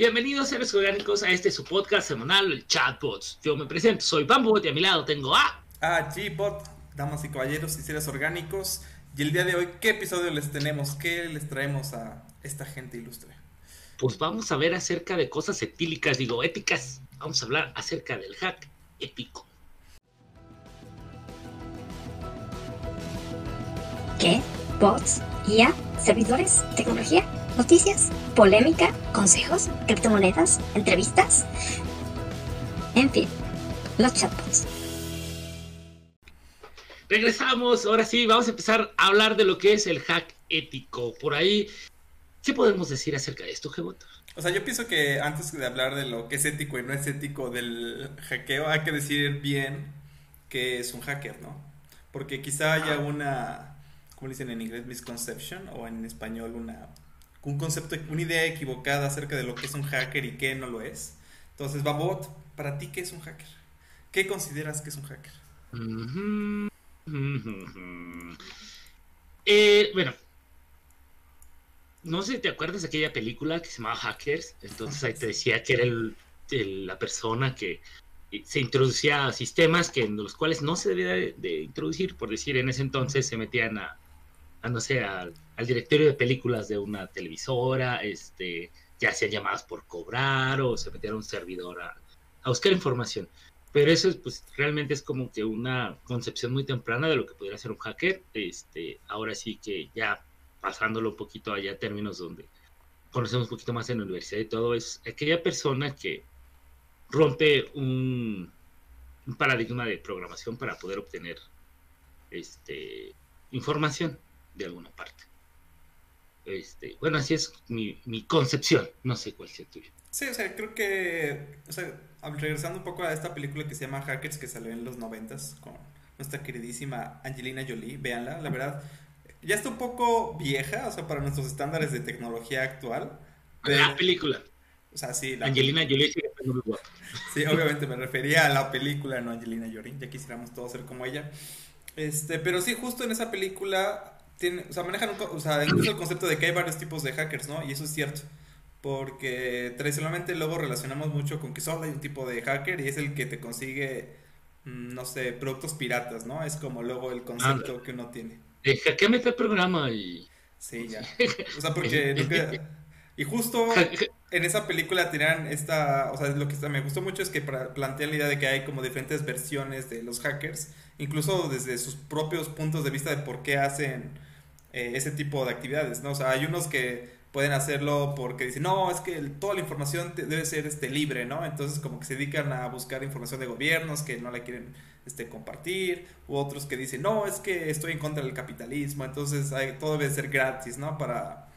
Bienvenidos seres orgánicos a este su podcast semanal, el Chatbots. Yo me presento, soy Bambot y a mi lado tengo a... Ah, G-Bot, damas y caballeros y seres orgánicos. Y el día de hoy, ¿qué episodio les tenemos? ¿Qué les traemos a esta gente ilustre? Pues vamos a ver acerca de cosas etílicas, digo, éticas. Vamos a hablar acerca del hack épico. ¿Qué? ¿Bots? ¿IA? ¿Servidores? ¿Tecnología? ¿Noticias? ¿Polémica? ¿Consejos? ¿Criptomonedas? ¿Entrevistas? En fin, los chatbots. Regresamos, ahora sí, vamos a empezar a hablar de lo que es el hack ético. Por ahí, ¿qué podemos decir acerca de esto, Gebot? O sea, yo pienso que antes de hablar de lo que es ético y no es ético del hackeo, hay que decir bien qué es un hacker, ¿no? Porque quizá haya una, ¿cómo le dicen en inglés? Misconception o en español una un concepto, una idea equivocada acerca de lo que es un hacker y qué no lo es. Entonces, Babot, para ti, ¿qué es un hacker? ¿Qué consideras que es un hacker? Eh, bueno, no sé si te acuerdas de aquella película que se llamaba Hackers. Entonces ahí te decía que era la persona que se introducía a sistemas que en los cuales no se debía de, introducir, por decir, en ese entonces se metían a, no sé, al, directorio de películas de una televisora, este, ya hacían llamadas por cobrar o se metían a un servidor a, a buscar información. Pero eso pues realmente es como que una concepción muy temprana de lo que podría ser un hacker. Este, ahora sí que ya pasándolo un poquito allá a términos donde conocemos un poquito más en la universidad y todo, es aquella persona que rompe un, un paradigma de programación para poder obtener este, información de alguna parte. Este, bueno, así es mi, mi concepción, no sé cuál sea tuya. Sí, o sea, creo que, o sea, regresando un poco a esta película que se llama Hackers, que salió en los noventas con nuestra queridísima Angelina Jolie, véanla, la verdad, ya está un poco vieja, o sea, para nuestros estándares de tecnología actual. La película. O sea, sí. La Angelina Jolie sigue muy guapa. Sí, obviamente me refería a la película, no Angelina Jolie, ya quisiéramos todos ser como ella. Este, pero sí, justo en esa película, o sea, manejan, o sea, incluso el concepto de que hay varios tipos de hackers, ¿no? Y eso es cierto porque tradicionalmente luego relacionamos mucho con que solo hay un tipo de hacker y es el que te consigue, mm, no sé, productos piratas, ¿no? Es como luego el concepto que uno tiene. Eh, hackeame este programa y... Sí, ya. O sea, porque Y justo en esa película tenían esta, o sea, lo que me gustó mucho es que plantean la idea de que hay como diferentes versiones de los hackers, incluso desde sus propios puntos de vista de por qué hacen eh, ese tipo de actividades, ¿no? O sea, hay unos que pueden hacerlo porque dicen, no, es que toda la información debe ser este, libre, ¿no? Entonces como que se dedican a buscar información de gobiernos que no la quieren este, compartir, u otros que dicen, no, es que estoy en contra del capitalismo, entonces todo debe ser gratis, ¿no? Para,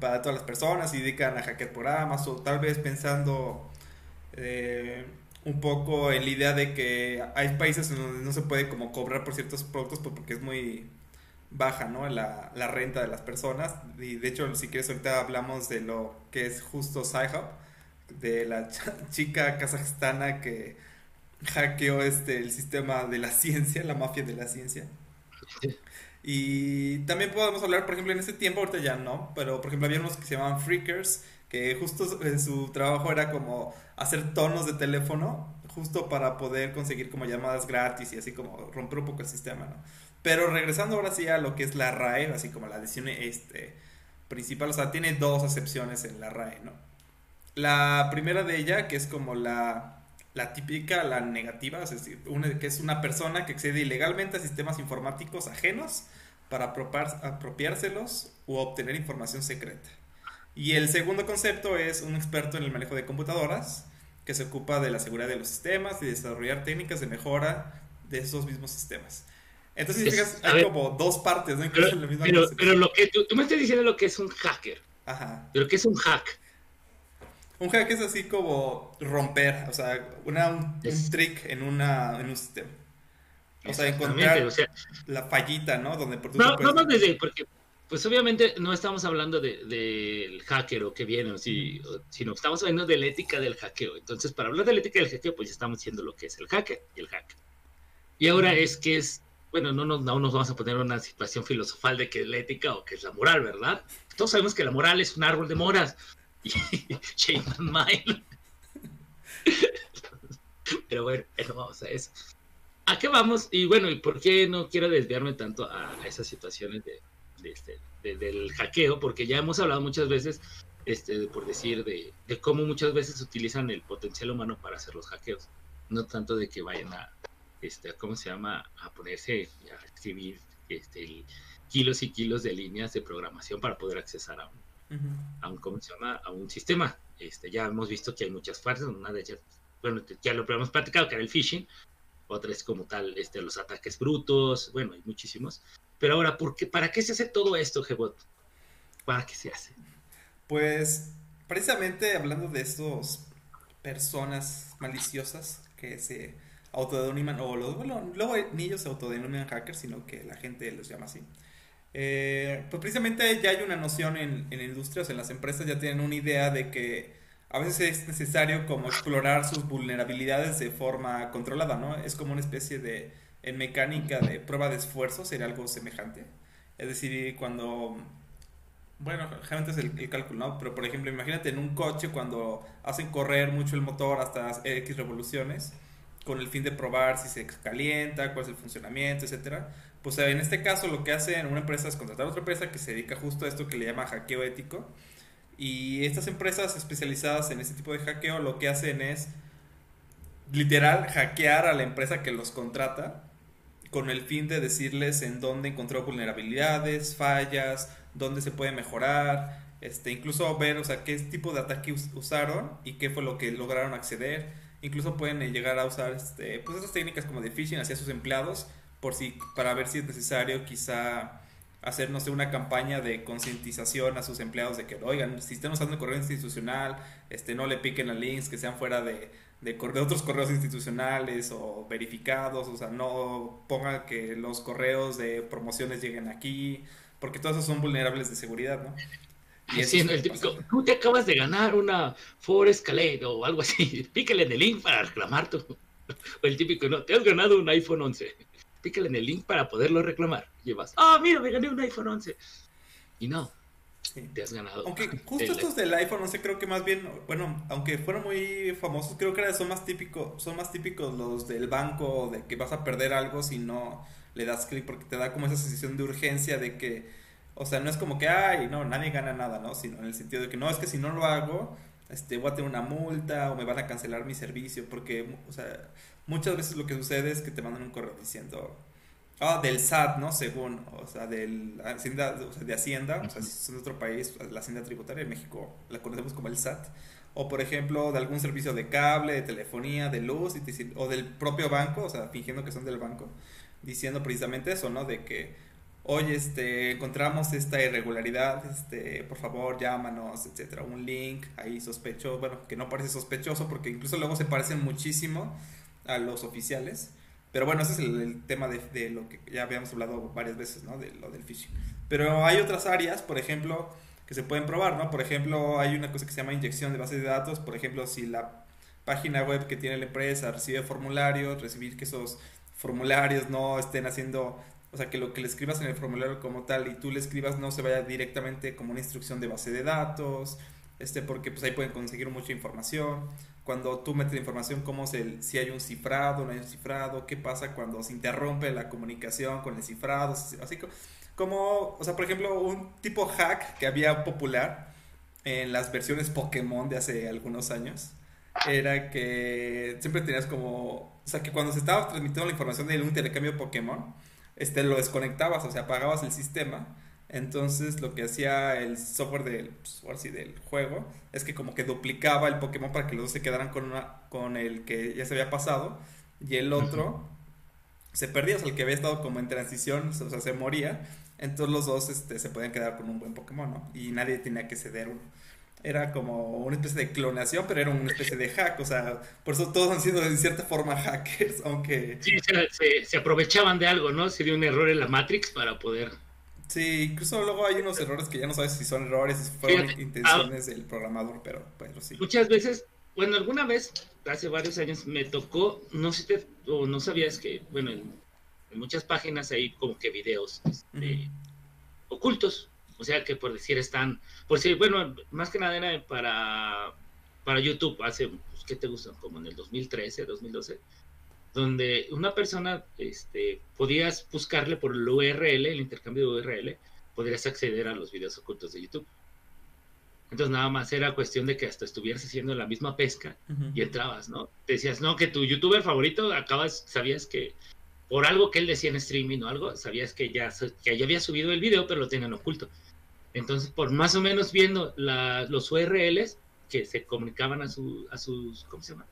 para todas las personas y dedican a hackear programas o tal vez pensando eh, un poco en la idea de que hay países en donde no se puede como cobrar por ciertos productos pues, porque es muy baja, ¿no? La, la, renta de las personas. Y de hecho, si quieres, ahorita hablamos de lo que es justo Sci-Hub, de la chica kazajstana que hackeó este, el sistema de la ciencia, la mafia de la ciencia. Y también podemos hablar, por ejemplo, en ese tiempo, ahorita ya no, pero por ejemplo había unos que se llamaban freakers, que justo en su trabajo era como hacer tonos de teléfono, justo para poder conseguir como llamadas gratis y así como romper un poco el sistema, ¿no? Pero regresando ahora sí a lo que es la RAE, así como la decisión este, principal, o sea, tiene dos acepciones en la RAE, ¿no? La primera de ella, que es como la, típica, la negativa, es decir, una, que es una persona que accede ilegalmente a sistemas informáticos ajenos para apropiárselos o obtener información secreta. Y el segundo concepto es un experto en el manejo de computadoras que se ocupa de la seguridad de los sistemas y desarrollar técnicas de mejora de esos mismos sistemas. Entonces, fijas, hay como dos partes, ¿no? pero, pero, lo que tú, me estás diciendo lo que es un hacker. Ajá. Pero ¿qué es un hack? Un hack es así como romper, o sea, una, un, trick en, una, en un sistema. O sea, encontrar la fallita, ¿no? Donde por no, no más desde, porque pues obviamente no estamos hablando del de, hacker o que viene, o si, sino estamos hablando de la ética del hackeo. Entonces, para hablar de la ética del hackeo, pues ya estamos diciendo lo que es el hacker y el hack. Y ahora es que es bueno, no nos, no nos vamos a poner una situación filosofal de que es la ética o que es la moral, ¿verdad? Todos sabemos que la moral es un árbol de moras, Shame Mine. Pero bueno, no vamos a eso. ¿A qué vamos? Y bueno, ¿y por qué no quiero desviarme tanto a, esas situaciones de, este, del hackeo? Porque ya hemos hablado muchas veces, este, por decir, de, cómo muchas veces utilizan el potencial humano para hacer los hackeos. No tanto de que vayan a, este, ¿cómo se llama? A ponerse a escribir este, kilos y kilos de líneas de programación para poder accesar a un, a un ¿cómo se llama? A un sistema. Este, ya hemos visto que hay muchas partes, una de ellas, bueno, ya lo hemos platicado, que era el phishing, otra es como tal este, los ataques brutos, bueno, hay muchísimos. Pero ahora, ¿por qué, ¿para qué se hace todo esto, Gebot? ¿Para qué se hace? Pues, precisamente hablando de estos personas maliciosas que se autodenominan, o los, bueno, luego ni ellos se autodenominan hackers, sino que la gente los llama así. Eh, pues precisamente ya hay una noción en, en industrias, en las empresas ya tienen una idea de que a veces es necesario como explorar sus vulnerabilidades de forma controlada, ¿no? Es como una especie de, en mecánica de prueba de esfuerzo, sería algo semejante. Es decir, cuando, bueno, generalmente es el, el, cálculo, ¿no? Pero por ejemplo, imagínate en un coche cuando hacen correr mucho el motor hasta X revoluciones, con el fin de probar si se calienta, cuál es el funcionamiento, etcétera. Pues en este caso lo que hace una empresa es contratar a otra empresa que se dedica justo a esto que le llama hackeo ético y estas empresas especializadas en este tipo de hackeo lo que hacen es literal hackear a la empresa que los contrata con el fin de decirles en dónde encontró vulnerabilidades, fallas, dónde se puede mejorar, este, incluso ver, o sea, qué tipo de ataque usaron y qué fue lo que lograron acceder. Incluso pueden eh, llegar a usar este, pues esas técnicas como de phishing hacia sus empleados por si, para ver si es necesario quizá hacer, no sé, una campaña de concientización a sus empleados de que, oigan, si están usando el correo institucional, este, no le piquen a links que sean fuera de, de, de, otros correos institucionales o verificados, o sea, no pongan que los correos de promociones lleguen aquí, porque todos esos son vulnerables de seguridad, ¿no? Y el típico, tú te acabas de ganar una Ford Escalade o algo así, pícale en el link para reclamar tu... O el típico, no, te has ganado un iPhone 11 pícale en el link para poderlo reclamar. Llevas, ah, mira, me gané un iPhone 11. Y no, te has ganado. Aunque justo estos del iPhone 11 creo que más bien, bueno, aunque fueron muy famosos, creo que son más típicos, son más típicos los del banco, de que vas a perder algo si no le das clic, porque te da como esa sensación de urgencia de que, o sea, no es como que, ay, no, nadie gana nada, ¿no? Sino en el sentido de que no, es que si no lo hago, este, voy a tener una multa o me van a cancelar mi servicio, porque, o sea, muchas veces lo que sucede es que te mandan un correo diciendo, ah, del SAT, ¿no? Según, o sea, del Hacienda, o sea, de Hacienda, o sea, si es de otro país, la Hacienda Tributaria de México la conocemos como el SAT, o por ejemplo, de algún servicio de cable, de telefonía, de luz, o del propio banco, o sea, fingiendo que son del banco, diciendo precisamente eso, ¿no? De que, oye, este, encontramos esta irregularidad, este, por favor, llámanos, etcétera, un link ahí sospechoso, bueno, que no parece sospechoso porque incluso luego se parecen muchísimo a los oficiales. Pero bueno, ese es el, tema de, lo que ya habíamos hablado varias veces, ¿no? De lo del phishing. Pero hay otras áreas, por ejemplo, que se pueden probar, ¿no? Por ejemplo, hay una cosa que se llama inyección de bases de datos. Por ejemplo, si la página web que tiene la empresa recibe formularios, recibir que esos formularios no estén haciendo, o sea, que lo que le escribas en el formulario como tal y tú le escribas no se vaya directamente como una instrucción de base de datos, este, porque pues ahí pueden conseguir mucha información. Cuando tú metes información, cómo se, si hay un cifrado, no hay un cifrado, qué pasa cuando se interrumpe la comunicación con el cifrado, así como, o sea, por ejemplo, un tipo hack que había popular en las versiones Pokémon de hace algunos años, era que siempre tenías como, o sea, que cuando se estaba transmitiendo la información de un intercambio Pokémon, este, lo desconectabas, o sea, apagabas el sistema entonces lo que hacía el software del, pues, del juego es que como que duplicaba el Pokémon para que los dos se quedaran con, una, con el que ya se había pasado y el otro se perdía, o sea, el que había estado como en transición, o sea, se moría. Entonces los dos este, se podían quedar con un buen Pokémon, ¿no? Y nadie tenía que ceder uno. Era como una especie de clonación, pero era una especie de hack, o sea, por eso todos han sido de cierta forma hackers, aunque... Sí, se, se aprovechaban de algo, ¿no? Se dio un error en la Matrix para poder Sí, incluso luego hay unos errores que ya no sabes si son errores, si fueron intenciones del programador, pero, pero sí. Muchas veces, bueno, alguna vez, hace varios años, me tocó, no sé, o no sabías que, bueno, en, muchas páginas hay como que videos este, ocultos, O sea que por decir están, por decir, bueno, más que nada era para, para YouTube, hace, pues, ¿qué te gusta? Como en el 2013, 2012, donde una persona, este, podías buscarle por el URL, el intercambio de URL, podrías acceder a los videos ocultos de YouTube. Entonces nada más era cuestión de que hasta estuvieras haciendo la misma pesca y entrabas, ¿no? Te decías, no, que tu youtuber favorito acabas, sabías que por algo que él decía en streaming o algo, sabías que ya, que ya había subido el video, pero lo tenían oculto. Entonces, por más o menos viendo los URLs que se comunicaban a, su, a sus, ¿cómo se llama?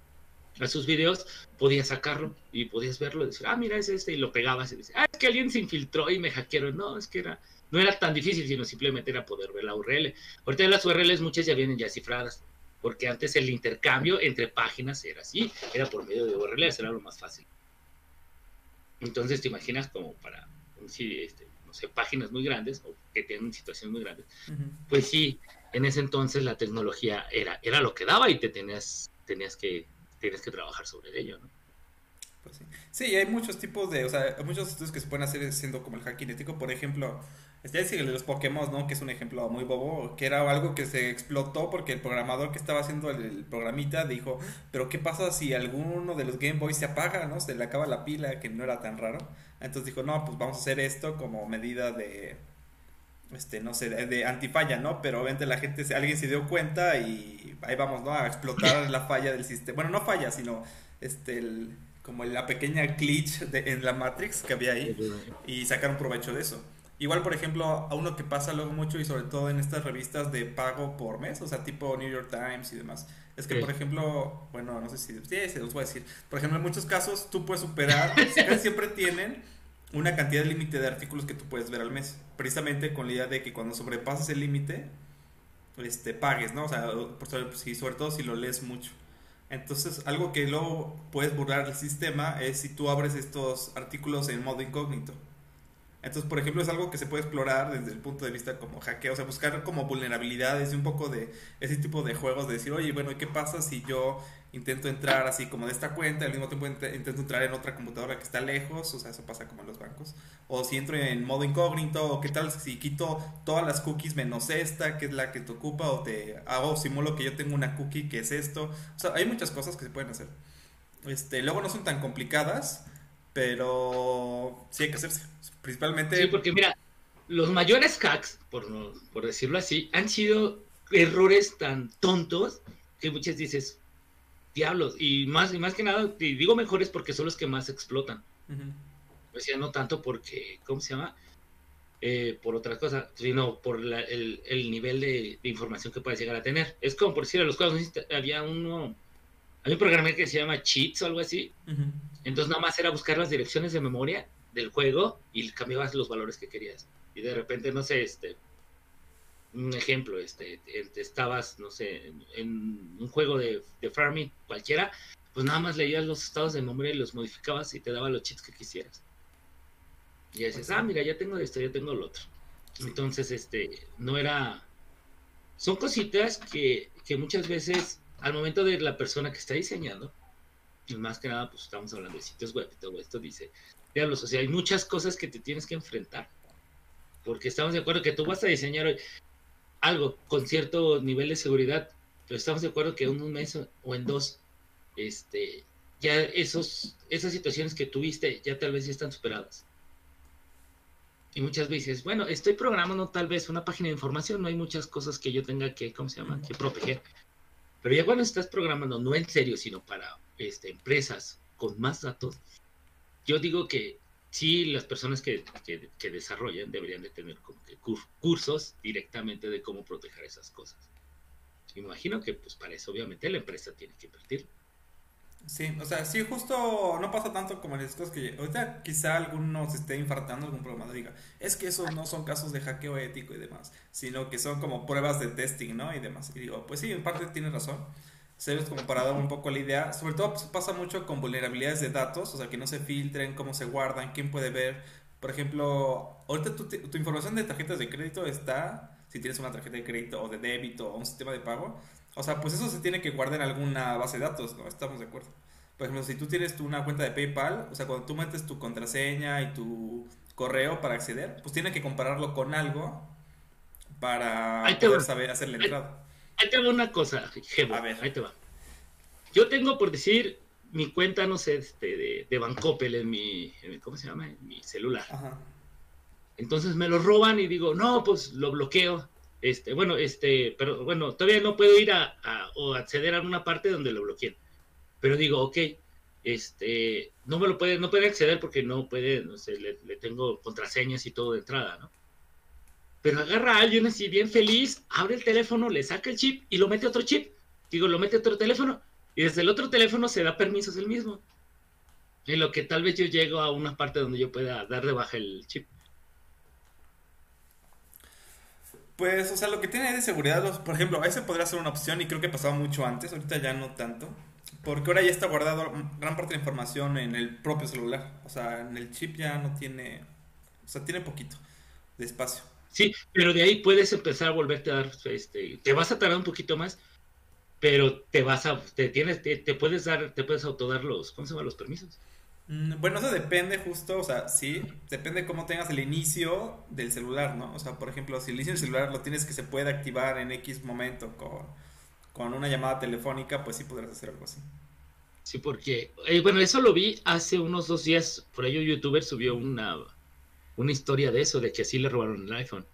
A sus videos, podías sacarlo y podías verlo y decir, ah, mira, es este, y lo pegabas y dices, ah, es que alguien se infiltró y me hackearon. No, es que era, no era tan difícil, sino simplemente era poder ver la URL. Ahorita las URLs muchas ya vienen ya cifradas, porque antes el intercambio entre páginas era así, era por medio de URLs, era lo más fácil. Entonces te imaginas como para, si, este, no sé, páginas muy grandes o que tienen situaciones muy grandes, pues sí, en ese entonces la tecnología era, era lo que daba y te tenías, tenías que, tienes que trabajar sobre ello, ¿no? Pues sí. sí, hay muchos tipos de, o sea, hay muchos estudios que se pueden hacer siendo como el hack kinético, por ejemplo, ya decir el de los Pokémon, ¿no? Que es un ejemplo muy bobo, que era algo que se explotó porque el programador que estaba haciendo el, programita dijo, pero ¿qué pasa si alguno de los Game Boys se apaga, ¿no? Se le acaba la pila, que no era tan raro. Entonces dijo, no, pues vamos a hacer esto como medida de, este, no sé, de, antifalla, ¿no? Pero obviamente la gente, alguien se dio cuenta y ahí vamos, ¿no? A explotar la falla del sistema. Bueno, no falla, sino este, como la pequeña glitch de, en la Matrix que había ahí y sacaron provecho de eso. Igual, por ejemplo, a uno que pasa luego mucho y sobre todo en estas revistas de pago por mes, o sea, tipo New York Times y demás, es que, por ejemplo, bueno, no sé si, sí, se los voy a decir, por ejemplo, en muchos casos tú puedes superar, siempre tienen una cantidad de límite de artículos que tú puedes ver al mes, precisamente con la idea de que cuando sobrepasas el límite, este, pagues, ¿no? O sea, sobre todo si lo lees mucho. Entonces, algo que luego puedes burlar el sistema es si tú abres estos artículos en modo incógnito. Entonces, por ejemplo, es algo que se puede explorar desde el punto de vista como hackeo, o sea, buscar como vulnerabilidades y un poco de ese tipo de juegos, de decir, oye, bueno, ¿qué pasa si yo intento entrar así como de esta cuenta, al mismo tiempo intento entrar en otra computadora que está lejos, o sea, eso pasa como en los bancos, o si entro en modo incógnito, o qué tal si quito todas las cookies menos esta, que es la que te ocupa, o te hago, simulo que yo tengo una cookie que es esto, o sea, hay muchas cosas que se pueden hacer. Este, luego no son tan complicadas, pero sí hay que hacerse. Principalmente. Sí, porque mira, los mayores hacks, por, por decirlo así, han sido errores tan tontos que muchas dices, diablos. Y más, y más que nada, y digo mejores porque son los que más explotan. O sea, no tanto porque, ¿cómo se llama? Eh, por otra cosa, sino por el, el, nivel de, información que puedes llegar a tener. Es como por decir a los juegos, había uno, hay un programa que se llama Cheats o algo así. Entonces nada más era buscar las direcciones de memoria del juego y cambiabas los valores que querías. Y de repente, no sé, este, un ejemplo, este, estabas, no sé, en, un juego de, farming cualquiera, pues nada más leías los estados de memoria y los modificabas y te daba los cheats que quisieras. Y dices, ah, mira, ya tengo esto, ya tengo lo otro. Entonces, este, no era... Son cositas que, que muchas veces, al momento de la persona que está diseñando, y más que nada, pues estamos hablando de sitios web y todo esto, dice, diablos, o sea, hay muchas cosas que te tienes que enfrentar. Porque estamos de acuerdo que tú vas a diseñar algo con cierto nivel de seguridad, pero estamos de acuerdo que en un mes o en dos, este, ya esos, esas situaciones que tuviste ya tal vez están superadas. Y muchas veces, bueno, estoy programando tal vez una página de información, no hay muchas cosas que yo tenga que, ¿cómo se llama?, que proteger. Pero ya cuando estás programando, no en serio, sino para este, empresas con más datos, yo digo que sí, las personas que, que, desarrollan deberían de tener como cursos directamente de cómo proteger esas cosas. Imagino que pues para eso obviamente la empresa tiene que invertir. Sí, o sea, sí, justo no pasa tanto como en las cosas que ahorita quizá alguno se esté infartando algún programa diga, es que esos no son casos de hackeo ético y demás, sino que son como pruebas de testing, ¿no? Y demás. Y digo, pues sí, en parte tiene razón serios como para dar un poco la idea. Sobre todo pues, pasa mucho con vulnerabilidades de datos, o sea, que no se filtren, cómo se guardan, quién puede ver. Por ejemplo, ahorita tu, tu información de tarjetas de crédito está, si tienes una tarjeta de crédito o de débito o un sistema de pago, o sea, pues eso se tiene que guardar en alguna base de datos, ¿no? Estamos de acuerdo. Por ejemplo, si tú tienes una cuenta de PayPal, o sea, cuando tú metes tu contraseña y tu correo para acceder, pues tiene que compararlo con algo para poder saber hacer la entrada. Ahí, te va una cosa, A ver. ahí te va. Yo tengo, por decir, mi cuenta, no sé, este, de, de Bancoppel en mi, ¿cómo se llama? En mi celular. Ajá. Entonces me lo roban y digo, no, pues lo bloqueo. Este, bueno, este, pero bueno, todavía no puedo ir a, o acceder a una parte donde lo bloqueen. Pero digo, ok, este, no me lo puede, no puede acceder porque no puede, no sé, le, tengo contraseñas y todo de entrada, ¿no? Pero agarra a alguien así bien feliz, abre el teléfono, le saca el chip y lo mete a otro chip. Digo, lo mete a otro teléfono y desde el otro teléfono se da permisos el mismo. En lo que tal vez yo llego a una parte donde yo pueda dar de baja el chip. Pues, o sea, lo que tiene de seguridad, por ejemplo, ese podría ser una opción y creo que pasaba mucho antes, ahorita ya no tanto. Porque ahora ya está guardado gran parte de la información en el propio celular. O sea, en el chip ya no tiene. O sea, tiene poquito de espacio. Sí, pero de ahí puedes empezar a volverte a dar. Este, te vas a tardar un poquito más, pero te vas a. Te, tienes, te, puedes dar. Te puedes autodar los. ¿Cómo se llama? Los permisos. Mm, bueno, eso depende justo, o sea, sí, depende cómo tengas el inicio del celular, ¿no? O sea, por ejemplo, si el inicio del celular lo tienes que se puede activar en X momento con, con una llamada telefónica, pues sí podrás hacer algo así. Sí, porque, eh, bueno, eso lo vi hace unos dos días, por ahí un youtuber subió una, una historia de eso, de que así le robaron el iPhone.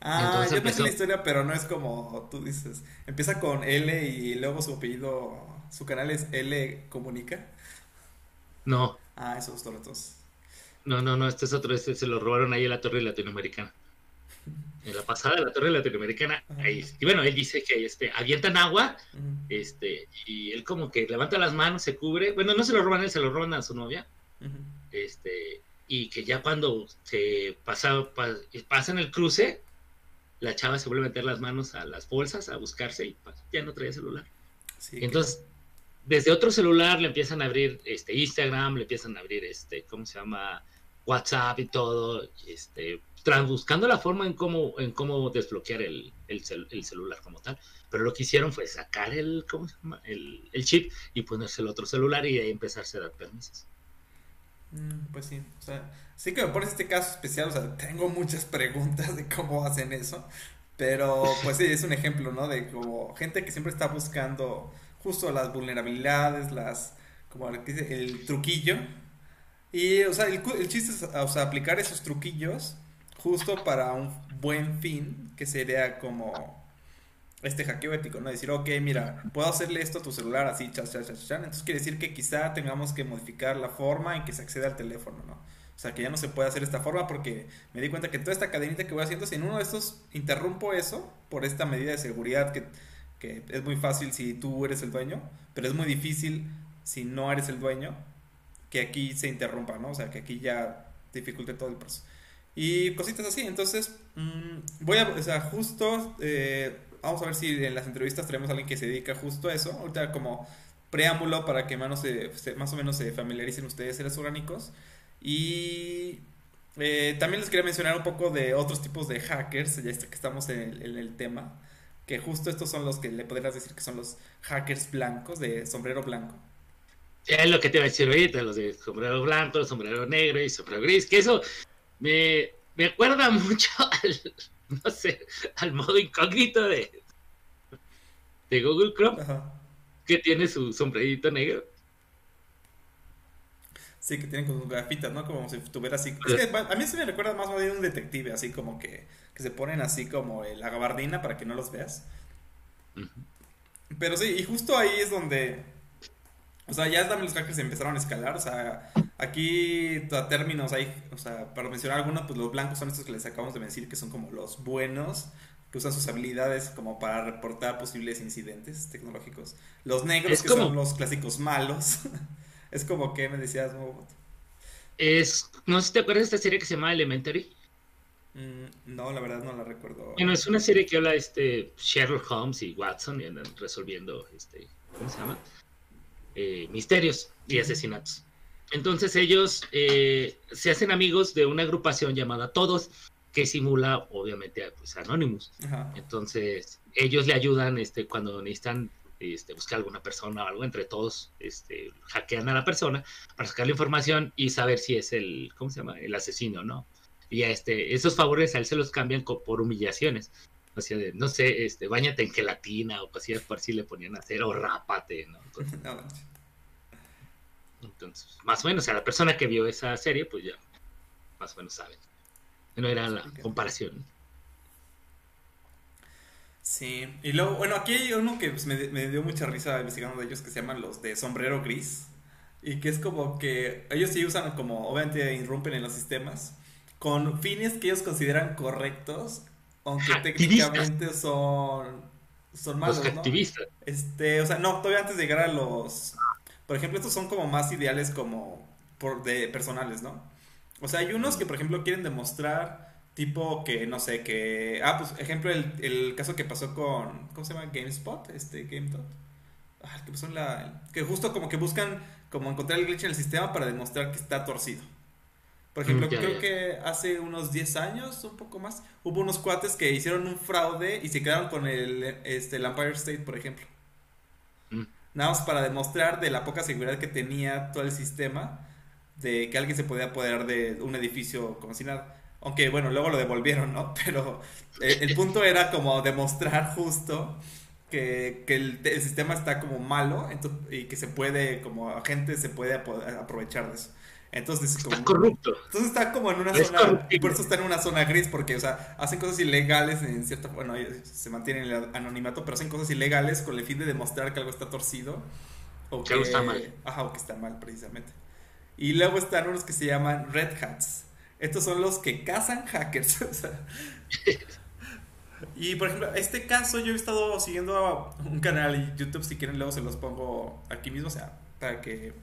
Ah, yo pensé la historia, pero no es como tú dices. Empieza con L y luego su apellido, su canal es L Comunica. No. Ah, esos toretos. No, no, no, este es otro, este se lo robaron ahí en la Torre Latinoamericana. En la pasada de la Torre Latinoamericana, ahí, y bueno, él dice que este, avientan agua, este, y él como que levanta las manos, se cubre, bueno, no se lo roban a él, se lo roban a su novia, este, y que ya cuando se pasa, pasa en el cruce, la chava se vuelve a meter las manos a las bolsas a buscarse y ya no traía celular. Entonces, desde otro celular le empiezan a abrir este Instagram, le empiezan a abrir este, ¿cómo se llama? WhatsApp y todo, este, buscando la forma en cómo, en cómo desbloquear el, el, celular como tal. Pero lo que hicieron fue sacar el, ¿cómo se llama? El, chip y ponerse el otro celular y ahí empezarse a dar permisos. Mm, pues sí, o sea, sí que me pones este caso especial, o sea, tengo muchas preguntas de cómo hacen eso, pero pues sí, es un ejemplo, ¿no? De como gente que siempre está buscando justo las vulnerabilidades, las, como el truquillo. Y, o sea, el, chiste es, o sea, aplicar esos truquillos justo para un buen fin, que sería como este hackeo ético, ¿no? Decir, ok, mira, puedo hacerle esto a tu celular así, chas, chas, chas, chas. Entonces quiere decir que quizá tengamos que modificar la forma en que se accede al teléfono, ¿no? O sea, que ya no se puede hacer esta forma porque me di cuenta que toda esta cadenita que voy haciendo, si en uno de estos interrumpo eso por esta medida de seguridad que que es muy fácil si tú eres el dueño, pero es muy difícil si no eres el dueño, que aquí se interrumpa, ¿no? O sea, que aquí ya dificulte todo el proceso. Y cositas así, entonces, mm, voy a, o sea, justo, eh, vamos a ver si en las entrevistas tenemos a alguien que se dedica justo a eso, ahorita como preámbulo para que más, más o menos se familiaricen ustedes seres orgánicos. Y eh, también les quería mencionar un poco de otros tipos de hackers, ya que estamos en el tema que justo estos son los que le podrías decir que son los hackers blancos de sombrero blanco. Es lo que te iba a decir ahorita, los de sombrero blanco, sombrero negro y sombrero gris, que eso me, me acuerda mucho al, no sé, al modo incógnito de, de Google Chrome, que tiene su sombrerito negro. Sí, que tienen como gafitas, ¿no? Como si tuviera así. Es que a mí se me recuerda más de un detective, así como que que se ponen así como la gabardina para que no los veas. Pero sí, y justo ahí es donde, o sea, ya también los hackers empezaron a escalar, o sea, aquí a términos hay, o sea, para mencionar algunos, pues los blancos son estos que les acabamos de decir que son como los buenos, que usan sus habilidades como para reportar posibles incidentes tecnológicos. Los negros, que son los clásicos malos. es como que me decías, Es, no sé si te acuerdas de esta serie que se llama Elementary. Mm, no, la verdad no la recuerdo. Bueno, es una serie que habla este Sherlock Holmes y Watson y andan resolviendo este, ¿cómo se llama? Eh, misterios y asesinatos. Entonces ellos eh, se hacen amigos de una agrupación llamada Todos, que simula obviamente pues, Anonymous. Entonces ellos le ayudan este, cuando necesitan este, buscar alguna persona o algo, entre todos este, hackean a la persona para sacar la información y saber si es el, ¿cómo se llama? El asesino, ¿no? Y este, esos favores a él se los cambian por humillaciones. O sea, no sé, este, bañate en gelatina o cosillas por si le ponían a hacer o rápate, ¿no? Entonces, más o menos, a la persona que vio esa serie, pues ya más o menos sabe. No era la comparación. Sí, y luego, bueno, aquí hay uno que pues, me, dio mucha risa investigando de ellos que se llaman los de sombrero gris. Y que es como que ellos sí usan como, obviamente irrumpen en los sistemas, con fines que ellos consideran correctos, aunque técnicamente son, son malos, los activistas. Este, o sea, no, todavía antes de llegar a los... Por ejemplo, estos son como más ideales como por, de personales, ¿no? O sea, hay unos que, por ejemplo, quieren demostrar Tipo que, no sé, que... Ah, pues, ejemplo, el, el caso que pasó con... ¿Cómo se llama? GameSpot, este, GameTop. Ah, que pasó la... Que justo como que buscan como encontrar el glitch en el sistema para demostrar que está torcido. Por ejemplo, creo que hace unos 10 años, un poco más, hubo unos cuates que hicieron un fraude y se quedaron con el, este, el Empire State, por ejemplo. Mm. Nada más para demostrar de la poca seguridad que tenía todo el sistema, de que alguien se podía apoderar de un edificio como si nada. Aunque bueno, luego lo devolvieron, ¿no? Pero eh, el, punto era como demostrar justo que, el, sistema está como malo y que se puede, como gente se puede aprovechar de eso. Entonces, está corrupto. Entonces está como en una zona, y por eso está en una zona gris, porque, o sea, hacen cosas ilegales en cierta, bueno, se mantienen el anonimato, pero hacen cosas ilegales con el fin de demostrar que algo está torcido. O que, algo está mal. Ajá, o que está mal, precisamente. Y luego están unos que se llaman Red Hats estos son los que cazan hackers. y por ejemplo, este caso yo he estado siguiendo un canal en YouTube, si quieren luego se los pongo aquí mismo, o sea, para que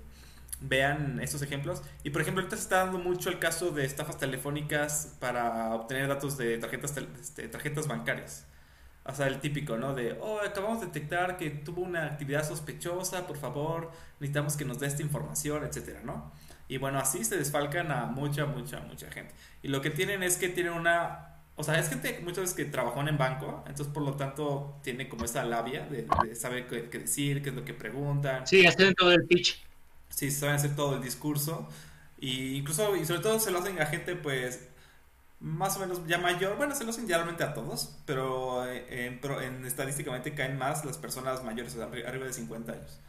vean estos ejemplos. Y por ejemplo, ahorita se está dando mucho el caso de estafas telefónicas para obtener datos de tarjetas, este, tarjetas bancarias. O sea, el típico, ¿no? De, oh, acabamos de detectar que tuvo una actividad sospechosa, por favor, necesitamos que nos dé esta información, etcétera, ¿no? Y bueno, así se desfalcan a mucha, mucha, mucha gente. Y lo que tienen es que tienen una... O sea, es gente muchas veces que trabajó en banco, entonces por lo tanto tiene como esa labia de, saber qué, decir, qué es lo que preguntan. Sí, hacen todo el pitch. Sí, saben hacer todo el discurso. Y incluso, y sobre todo se lo hacen a gente pues más o menos ya mayor, bueno, se lo hacen idealmente a todos, pero eh, en, estadísticamente caen más las personas mayores, o sea, arriba de 50 años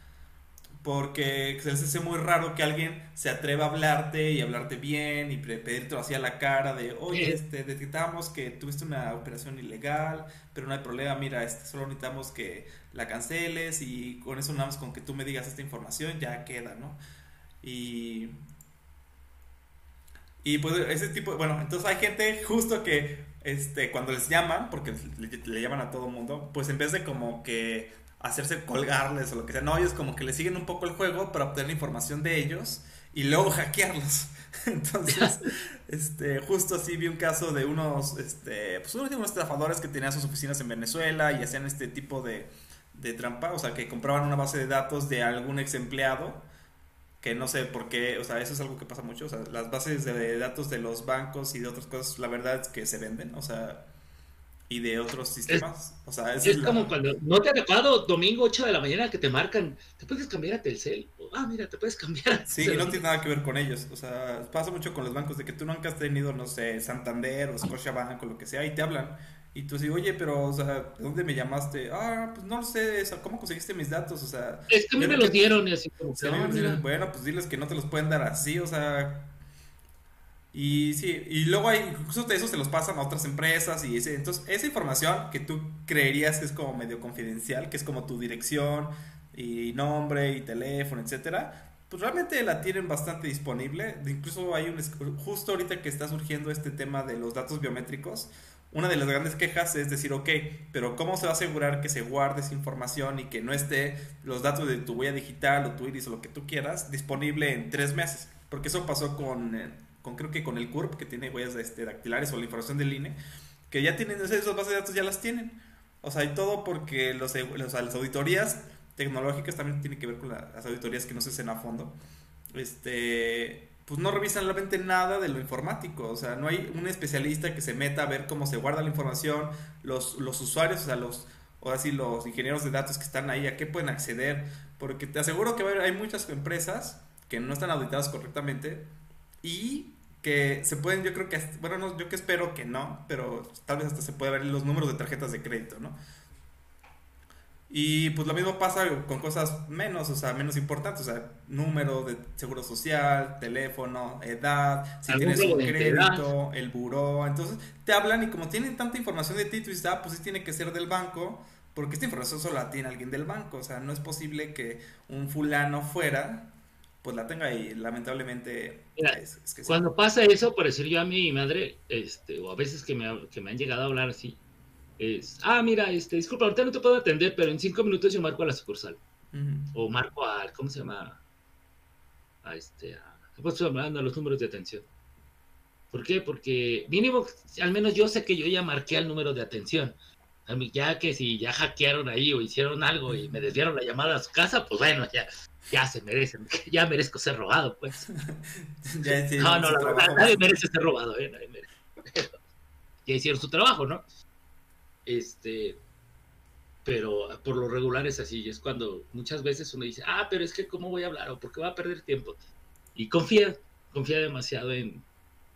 porque se les hace muy raro que alguien se atreva a hablarte y hablarte bien y pedirte así a la cara de, oye, este, detectamos que tuviste una operación ilegal, pero no hay problema, mira, este, solo necesitamos que la canceles y con eso nada más con que tú me digas esta información ya queda, ¿no? Y... Y pues ese tipo, bueno, entonces hay gente justo que, este, cuando les llaman, porque le, le llaman a todo mundo, pues en vez de como que hacerse colgarles o lo que sea. No, ellos como que le siguen un poco el juego para obtener información de ellos y luego hackearlos. Entonces, este, justo así vi un caso de unos, este, pues unos, unos estafadores que tenían sus oficinas en Venezuela y hacían este tipo de, de trampa, o sea, que compraban una base de datos de algún ex empleado, que no sé por qué, o sea, eso es algo que pasa mucho, o sea, las bases de datos de los bancos y de otras cosas, la verdad es que se venden, o sea, y de otros sistemas. o sea, es, como cuando no te ha tocado domingo 8 de la mañana que te marcan, te puedes cambiar a Telcel. Ah, mira, te puedes cambiar. Sí, y no tiene nada que ver con ellos. O sea, pasa mucho con los bancos de que tú nunca has tenido, no sé, Santander o Scotiabank o lo que sea y te hablan. Y tú dices, oye, pero, o sea, ¿de dónde me llamaste? Ah, pues no lo sé, ¿cómo conseguiste mis datos? O sea... Es que a mí me los dieron y así como... bueno, pues diles que no te los pueden dar así, o sea, y sí, y luego hay, incluso de eso se los pasan a otras empresas y ese, entonces esa información que tú creerías que es como medio confidencial, que es como tu dirección y nombre y teléfono, etcétera, pues realmente la tienen bastante disponible. Incluso hay un, justo ahorita que está surgiendo este tema de los datos biométricos, una de las grandes quejas es decir, ok, pero ¿cómo se va a asegurar que se guarde esa información y que no esté los datos de tu huella digital o tu iris o lo que tú quieras disponible en tres meses? Porque eso pasó con eh, creo que con el CURP, que tiene huellas este, dactilares o la información del INE, que ya tienen esas bases de datos, ya las tienen. O sea, y todo porque los, las auditorías tecnológicas también tienen que ver con las auditorías que no se hacen a fondo. Este, pues no revisan realmente nada de lo informático. O sea, no hay un especialista que se meta a ver cómo se guarda la información, los, los usuarios, o sea, los, así los ingenieros de datos que están ahí, a qué pueden acceder. Porque te aseguro que hay muchas empresas que no están auditadas correctamente y que se pueden, yo creo que, bueno, no, yo que espero que no, pero tal vez hasta se puede ver los números de tarjetas de crédito, ¿no? Y pues lo mismo pasa con cosas menos, o sea, menos importantes, o sea, número de seguro social, teléfono, edad, si tienes un crédito, el buró, entonces te hablan y como tienen tanta información de ti, tú dices, ah, pues sí tiene que ser del banco, porque esta información solo la tiene alguien del banco, o sea, no es posible que un fulano fuera, pues la tenga ahí, lamentablemente. es, que cuando pasa eso, por decir yo a mi madre, este, o a veces que me, que me han llegado a hablar así, es, ah, mira, este, disculpa, ahorita no te puedo atender, pero en cinco minutos yo marco a la sucursal. O marco al, ¿cómo se llama? A este, a, pues, hablando a los números de atención. ¿Por qué? Porque mínimo, al menos yo sé que yo ya marqué al número de atención. Ya que si ya hackearon ahí o hicieron algo y me desviaron la llamada a su casa, pues bueno, ya, ya se merecen, ya merezco ser robado, pues. ya no, no, la verdad, nadie merece ser robado, ¿eh? Nadie merece. ya hicieron su trabajo, ¿no? Este, pero por lo regular es así, y es cuando muchas veces uno dice, ah, pero es que cómo voy a hablar o por qué va a perder tiempo. Y confía, confía demasiado en,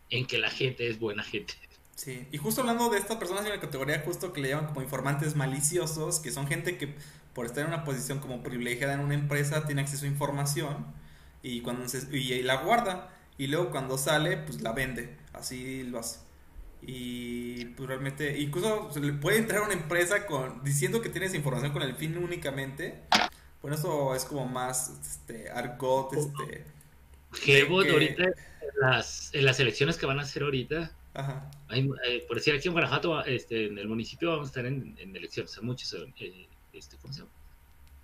en que la gente es buena gente. Sí, y justo hablando de estas personas en la categoría justo que le llaman como informantes maliciosos, que son gente que por estar en una posición como privilegiada en una empresa tiene acceso a información y cuando se, y la guarda y luego cuando sale pues la vende, así lo hace. Y pues realmente, incluso se le puede entrar a una empresa con diciendo que tienes información con el fin únicamente. Bueno, eso es como más este, argot, este. Que, ahorita en las, en las elecciones que van a hacer ahorita. Ajá. Eh, por decir aquí en Guanajuato, este, en el municipio vamos a estar en, elecciones, en muchos, eh, este, ¿cómo se llama?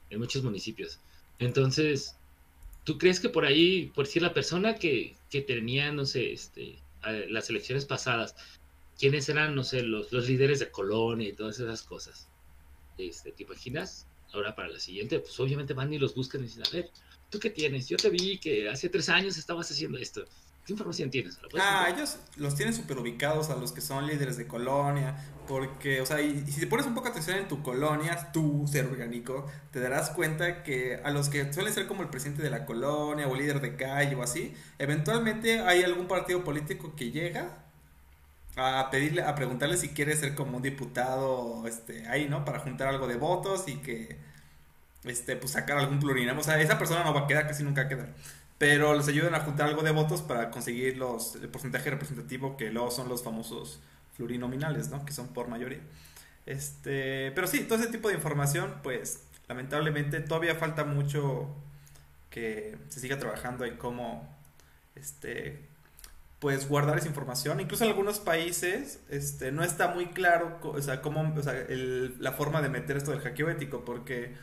En muchos municipios. Entonces, ¿tú crees que por ahí, por decir la persona que, que tenía, no sé, este, las elecciones pasadas, quiénes eran, no sé, los, los líderes de colonia y todas esas cosas. Este, ¿Te imaginas? Ahora para la siguiente, pues obviamente van y los buscan y dicen, a ver, ¿tú qué tienes? Yo te vi que hace tres años estabas haciendo esto. ¿Qué información tienes? Ah, ellos los tienen súper ubicados a los que son líderes de colonia, porque, o sea, y, si te pones un poco atención en tu colonia, tú, ser orgánico, te darás cuenta que a los que suelen ser como el presidente de la colonia o líder de calle o así, eventualmente hay algún partido político que llega a pedirle, a preguntarle si quiere ser como un diputado, este, ahí, ¿no? Para juntar algo de votos y que, este, pues sacar algún plurinominal. O sea, esa persona no va a quedar, casi nunca queda. Pero les ayudan a juntar algo de votos para conseguir los, el porcentaje representativo que luego son los famosos plurinominales, ¿no? Que son por mayoría. Este, pero sí, todo ese tipo de información, pues, lamentablemente todavía falta mucho que se siga trabajando en cómo, este, pues guardar esa información. Incluso en algunos países este, no está muy claro o sea, cómo, o sea, el, la forma de meter esto del hackeo ético, porque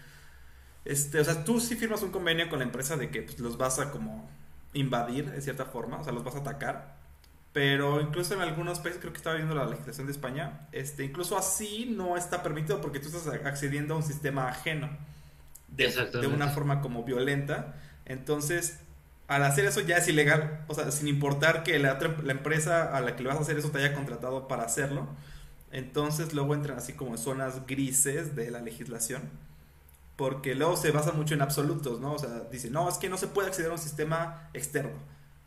este, o sea, tú sí firmas un convenio con la empresa de que pues, los vas a como invadir de cierta forma, o sea, los vas a atacar. Pero incluso en algunos países, creo que estaba viendo la legislación de España, este, incluso así no está permitido porque tú estás accediendo a un sistema ajeno de, de una forma como violenta. Entonces, al hacer eso ya es ilegal, o sea, sin importar que la, la empresa a la que le vas a hacer eso te haya contratado para hacerlo. Entonces luego entran así como zonas grises de la legislación, porque luego se basa mucho en absolutos, ¿no? O sea, dice, no, es que no se puede acceder a un sistema externo.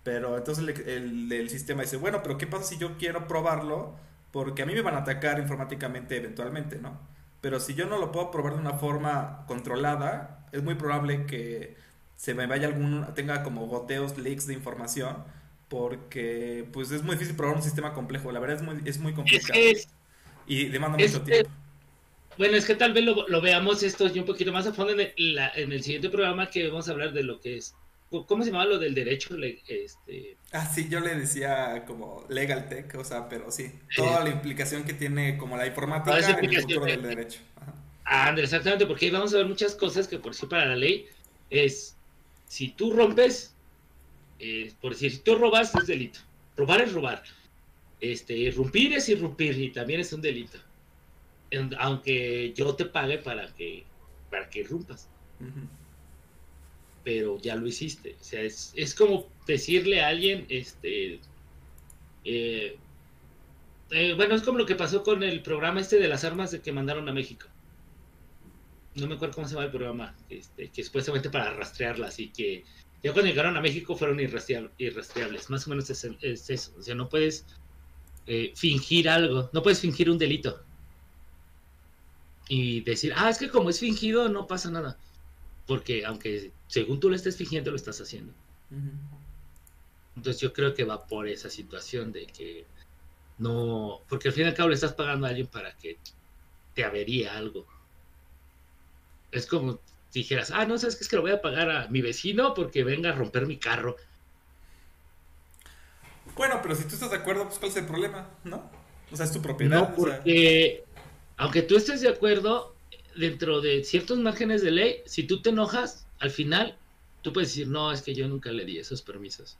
Pero entonces el, el, sistema dice, bueno, pero ¿qué pasa si yo quiero probarlo? Porque a mí me van a atacar informáticamente eventualmente, ¿no? Pero si yo no lo puedo probar de una forma controlada, es muy probable que se me vaya algún, tenga como goteos, leaks de información, porque pues es muy difícil probar un sistema complejo, la verdad es muy, es muy complicado. y demanda mucho tiempo. Bueno, es que tal vez lo, veamos esto un poquito más a fondo en el, en el, siguiente programa que vamos a hablar de lo que es. ¿Cómo se llama lo del derecho? Este... Ah, sí, yo le decía como legal tech, o sea, pero sí, toda la implicación que tiene como la informática en el futuro del derecho. Ah, Andrés, exactamente, porque ahí vamos a ver muchas cosas que por sí para la ley es si tú rompes, eh, por decir, si tú robas es delito. Robar es robar. Este, irrumpir es irrumpir y también es un delito. Aunque yo te pague para que, para que irrumpas. Pero ya lo hiciste. O sea, es, como decirle a alguien, este, eh, eh, bueno, es como lo que pasó con el programa este de las armas de que mandaron a México. no me acuerdo cómo se llama el programa, este, que supuestamente para rastrearlas y que ya cuando llegaron a México fueron irrastreables. Más o menos es, eso. O sea, no puedes eh, fingir algo, no puedes fingir un delito. Y decir, ah, es que como es fingido no pasa nada. Porque aunque según tú lo estés fingiendo, lo estás haciendo. Entonces yo creo que va por esa situación de que no, porque al fin y al cabo le estás pagando a alguien para que te avería algo. Es como dijeras, ah, no, sabes que es que lo voy a pagar a mi vecino porque venga a romper mi carro. Bueno, pero si tú estás de acuerdo, pues cuál es el problema, ¿no? O sea, es tu propiedad. No, porque aunque tú estés de acuerdo, dentro de ciertos márgenes de ley, si tú te enojas, al final tú puedes decir, no, es que yo nunca le di esos permisos.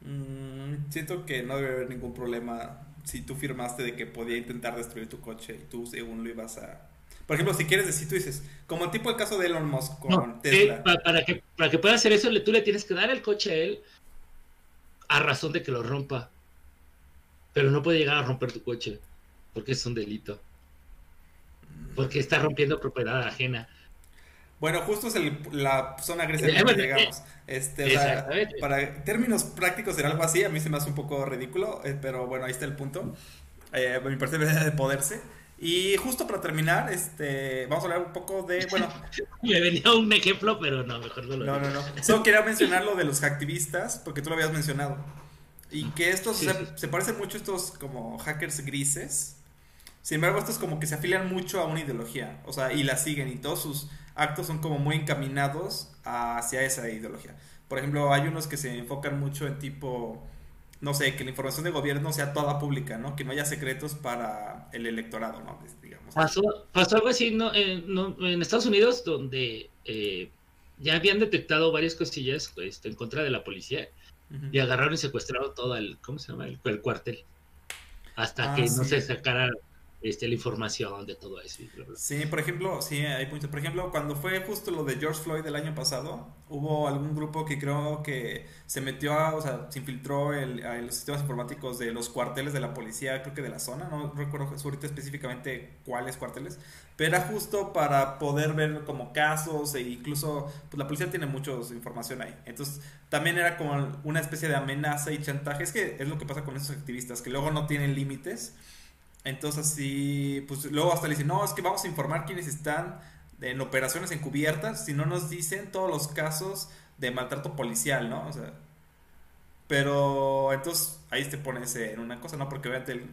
Mm, siento que no debe haber ningún problema si tú firmaste de que podía intentar destruir tu coche y tú según lo ibas a... Por ejemplo, si quieres decir, tú dices, como el tipo el caso de Elon Musk con Tesla. para, que, para que pueda hacer eso, tú le tienes que dar el coche a él a razón de que lo rompa. Pero no puede llegar a romper tu coche, porque es un delito. Porque está rompiendo propiedad ajena. Bueno, justo es la zona gris en que llegamos. Este, para términos prácticos era algo así, a mí se me hace un poco ridículo, eh, pero bueno, ahí está el punto. Eh, mi parece de poderse. Y justo para terminar, este, vamos a hablar un poco de, bueno... Me venía un ejemplo, pero no, mejor no lo No, no, no. Solo quería mencionar lo de los hacktivistas, porque tú lo habías mencionado. Y que estos, se, se parecen mucho estos como hackers grises. Sin embargo, estos como que se afilian mucho a una ideología, o sea, y la siguen, y todos sus actos son como muy encaminados hacia esa ideología. Por ejemplo, hay unos que se enfocan mucho en tipo, no sé, que la información de gobierno sea toda pública, ¿no? Que no haya secretos para el electorado, ¿no? Digamos. Pasó, algo así ¿no? en Estados Unidos donde eh, ya habían detectado varias cosillas este, en contra de la policía y agarraron y secuestraron todo el, ¿cómo se llama? El, cuartel. Hasta ah, que no se sacara este, la información de todo eso. Sí, por ejemplo, sí, hay puntos. Por ejemplo, cuando fue justo lo de George Floyd el año pasado, hubo algún grupo que creo que se metió a, o sea, se infiltró el, a los sistemas informáticos de los cuarteles de la policía, creo que de la zona, no recuerdo ahorita específicamente cuáles cuarteles, pero era justo para poder ver como casos e incluso, pues la policía tiene mucha información ahí. Entonces, también era como una especie de amenaza y chantaje. Es que es lo que pasa con esos activistas, que luego no tienen límites entonces sí, pues luego hasta le dicen, no, es que vamos a informar quiénes están en operaciones encubiertas, si no nos dicen todos los casos de maltrato policial, ¿no? O sea, pero entonces ahí te pones en una cosa, ¿no? Porque obviamente,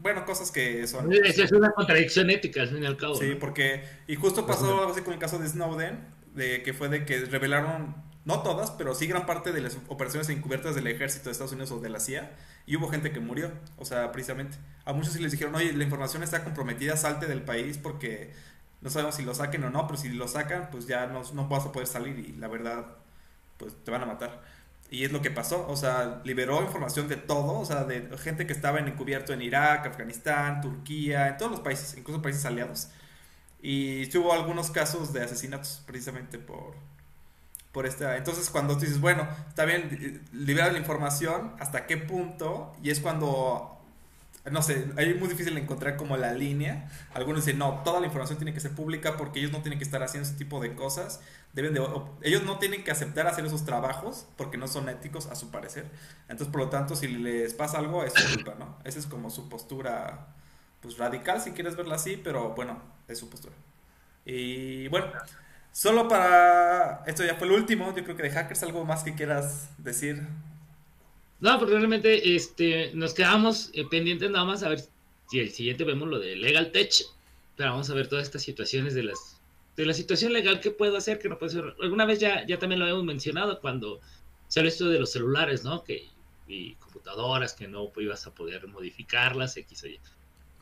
bueno, cosas que son... Es una contradicción ética, al fin y al cabo. Sí, porque, y justo pasó algo así con el caso de Snowden, de que fue de que revelaron no todas, pero sí gran parte de las operaciones encubiertas del ejército de Estados Unidos o de la CIA, y hubo gente que murió, o sea, precisamente. A muchos sí les dijeron, oye, la información está comprometida, salte del país porque no sabemos si lo saquen o no, pero si lo sacan, pues ya no, no vas a poder salir y la verdad, pues te van a matar. Y es lo que pasó, o sea, liberó información de todo, o sea, de gente que estaba en encubierto en Irak, Afganistán, Turquía, en todos los países, incluso países aliados. Y hubo algunos casos de asesinatos precisamente por, por esta. Entonces, cuando tú dices, bueno, está bien, la información, ¿hasta qué punto? Y es cuando. No sé, es muy difícil encontrar como la línea. Algunos dicen, no, toda la información tiene que ser pública porque ellos no tienen que estar haciendo ese tipo de cosas. Deben de, ellos no tienen que aceptar hacer esos trabajos porque no son éticos a su parecer. Entonces, por lo tanto, si les pasa algo, es su culpa, ¿no? Esa es como su postura, pues radical, si quieres verla así, pero bueno, es su postura. Y bueno, Solo para. Esto ya fue el último, yo creo que de hackers, algo más que quieras decir. No, porque realmente este, nos quedamos eh, pendientes nada más a ver si el siguiente vemos lo de Legal Tech. Pero vamos a ver todas estas situaciones de las de la situación legal que puedo hacer, que no puedo hacer. Alguna vez ya, ya también lo hemos mencionado cuando salió esto de los celulares, ¿no? Que, y computadoras que no ibas a poder modificarlas, X o Y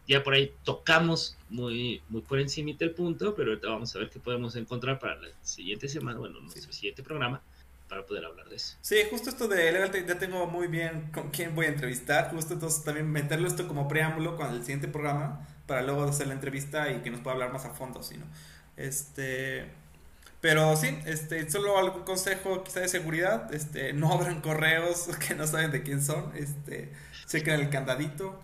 ya por ahí tocamos muy, muy por encima del punto, pero ahorita vamos a ver qué podemos encontrar para la siguiente semana, bueno, nuestro siguiente programa, para poder hablar de eso. Sí, justo esto de Legal ya tengo muy bien con quién voy a entrevistar, justo entonces también meterlo esto como preámbulo con el siguiente programa, para luego hacer la entrevista y que nos pueda hablar más a fondo, ¿sí, no? Este... Pero sí, este, solo algún consejo quizá de seguridad, este, no abran correos que no saben de quién son, este, chequen el candadito,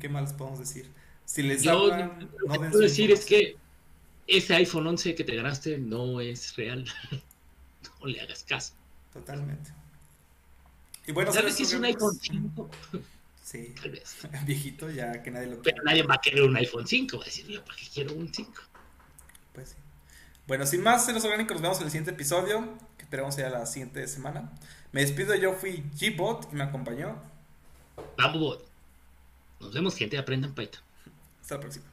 ¿Qué más podemos decir? Si les Yo, lo que puedo decir es que ese iPhone 11 que te ganaste no es real. no le hagas caso. Totalmente. Y bueno, ¿sabes si es un iPhone 5? Sí, tal vez. Viejito, ya que nadie lo Pero nadie va a querer un iPhone 5. Va a decir, yo, ¿para qué quiero un 5? Pues sí. Bueno, sin más, los orgánicos, nos vemos en el siguiente episodio, que esperamos sea la siguiente semana. Me despido, yo fui G-Bot y me acompañó. Bot. Nos vemos, gente, aprendan Python. Hasta la próxima.